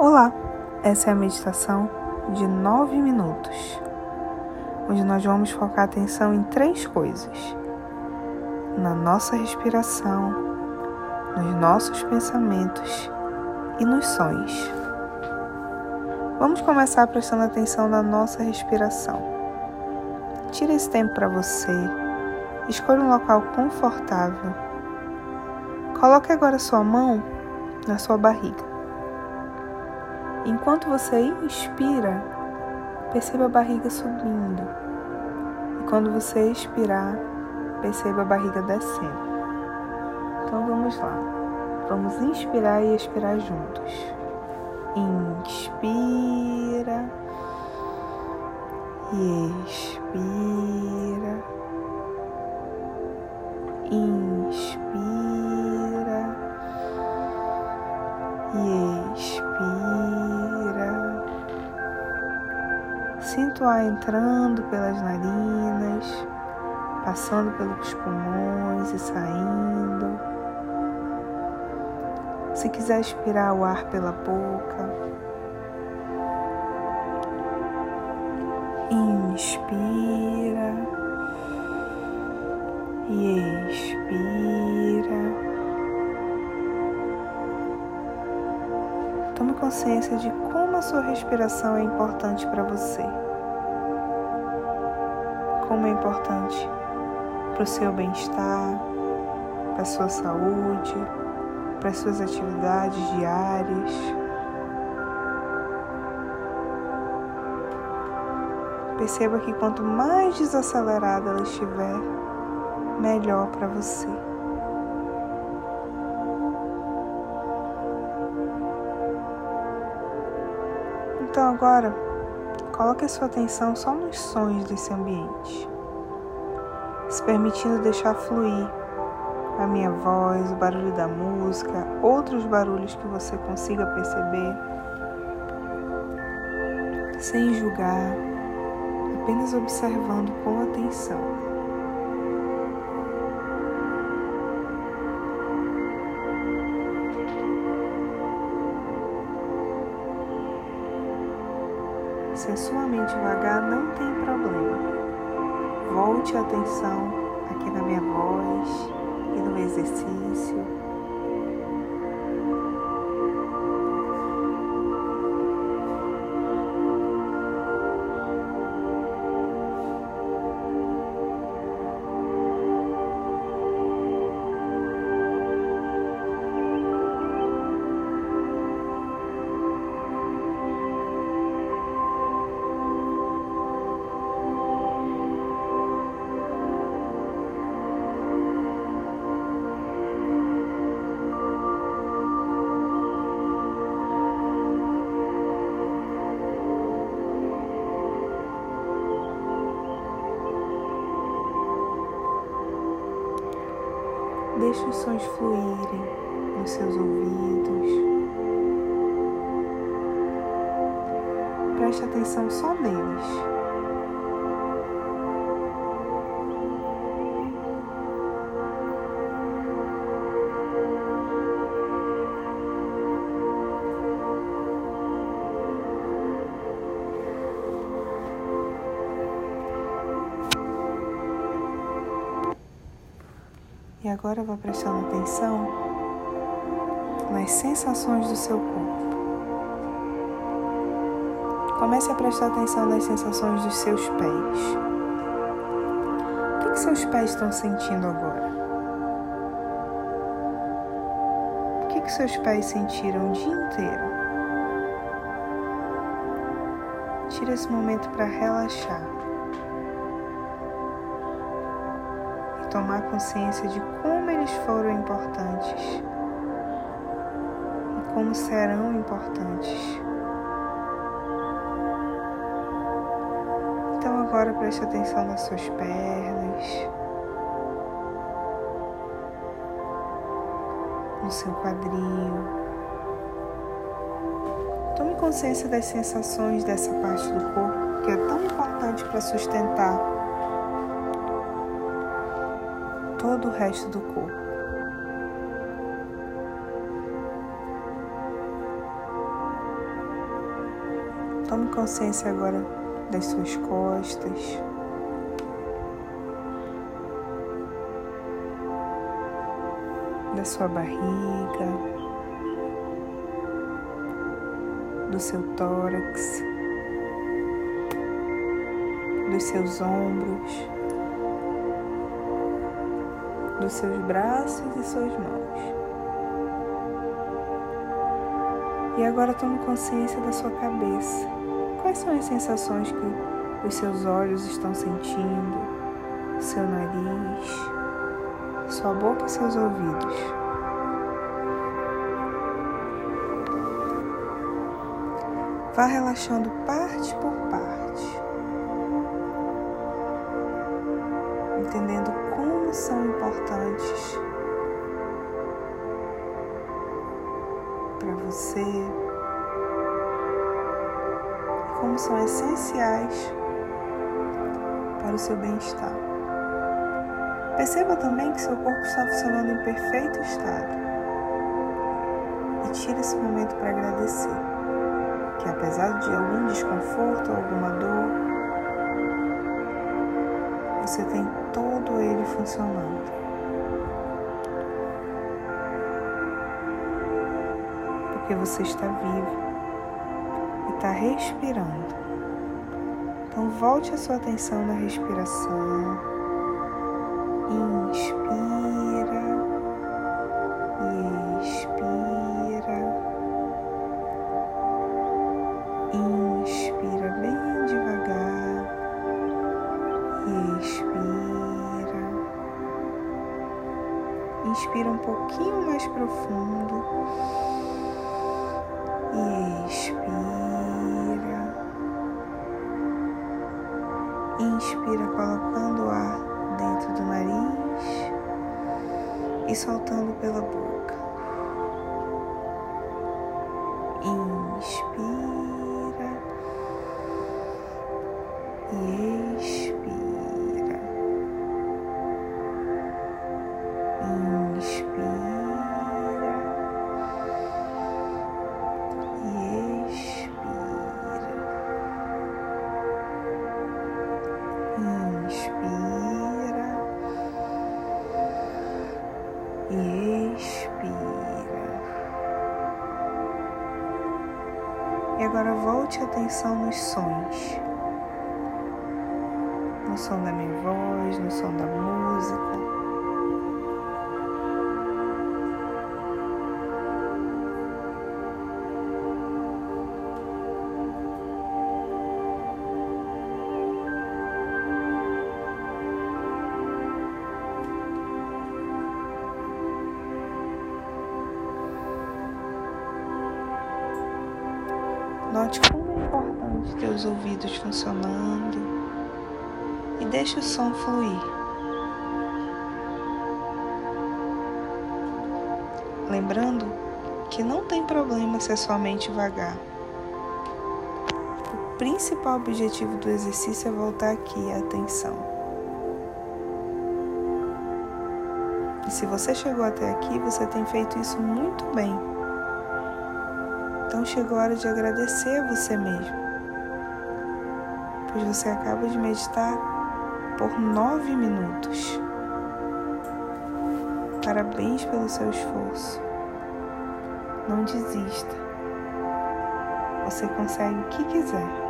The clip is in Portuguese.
Olá, essa é a meditação de 9 minutos, onde nós vamos focar a atenção em três coisas: na nossa respiração, nos nossos pensamentos e nos sonhos. Vamos começar prestando atenção na nossa respiração. Tire esse tempo para você, escolha um local confortável. Coloque agora sua mão na sua barriga. Enquanto você inspira, perceba a barriga subindo. E quando você expirar, perceba a barriga descendo. Então vamos lá. Vamos inspirar e expirar juntos. Inspira e expira. Ar entrando pelas narinas, passando pelos pulmões e saindo. Se quiser expirar o ar pela boca, inspira e expira. Tome consciência de como a sua respiração é importante para você. Como é importante para o seu bem-estar, para a sua saúde, para as suas atividades diárias. Perceba que quanto mais desacelerada ela estiver, melhor para você. Então agora, coloque a sua atenção só nos sons desse ambiente, se permitindo deixar fluir a minha voz, o barulho da música, outros barulhos que você consiga perceber, sem julgar, apenas observando com atenção. Se a sua mente vagar, não tem problema. Volte a atenção aqui na minha voz e no exercício. Deixe os sons fluírem nos seus ouvidos. Preste atenção só neles. E agora vá prestando atenção nas sensações do seu corpo. Comece a prestar atenção nas sensações dos seus pés. O que, que seus pés estão sentindo agora? O que, que seus pés sentiram o dia inteiro? Tire esse momento para relaxar. Tomar consciência de como eles foram importantes e como serão importantes. Então agora preste atenção nas suas pernas, no seu quadril. Tome consciência das sensações dessa parte do corpo que é tão importante para sustentar todo o resto do corpo. Tome consciência agora das suas costas. Da sua barriga, do seu tórax, dos seus ombros, dos seus braços e suas mãos. E agora tome consciência da sua cabeça. Quais são as sensações que os seus olhos estão sentindo, seu nariz, sua boca e seus ouvidos? Vá relaxando parte por parte, entendendo importantes para você e como são essenciais para o seu bem-estar. Perceba também que seu corpo está funcionando em perfeito estado e tire esse momento para agradecer que apesar de algum desconforto ou alguma dor, você tem todo ele funcionando. Porque você está vivo e está respirando. Então volte a sua atenção na respiração. Inspira e expira. Inspira bem devagar e expira. Inspira um pouquinho mais profundo Inspira colocando o ar dentro do nariz e soltando pela boca. Inspira e expira. Inspira. E expira. E agora volte a atenção nos sons. No som da minha voz, no som da música. Note como é importante ter os ouvidos funcionando e deixe o som fluir. Lembrando que não tem problema se a sua mente vagar. O principal objetivo do exercício é voltar aqui a atenção. E se você chegou até aqui, você tem feito isso muito bem. Então chegou a hora de agradecer a você mesmo, pois você acaba de meditar por nove minutos. Parabéns pelo seu esforço. Não desista. Você consegue o que quiser.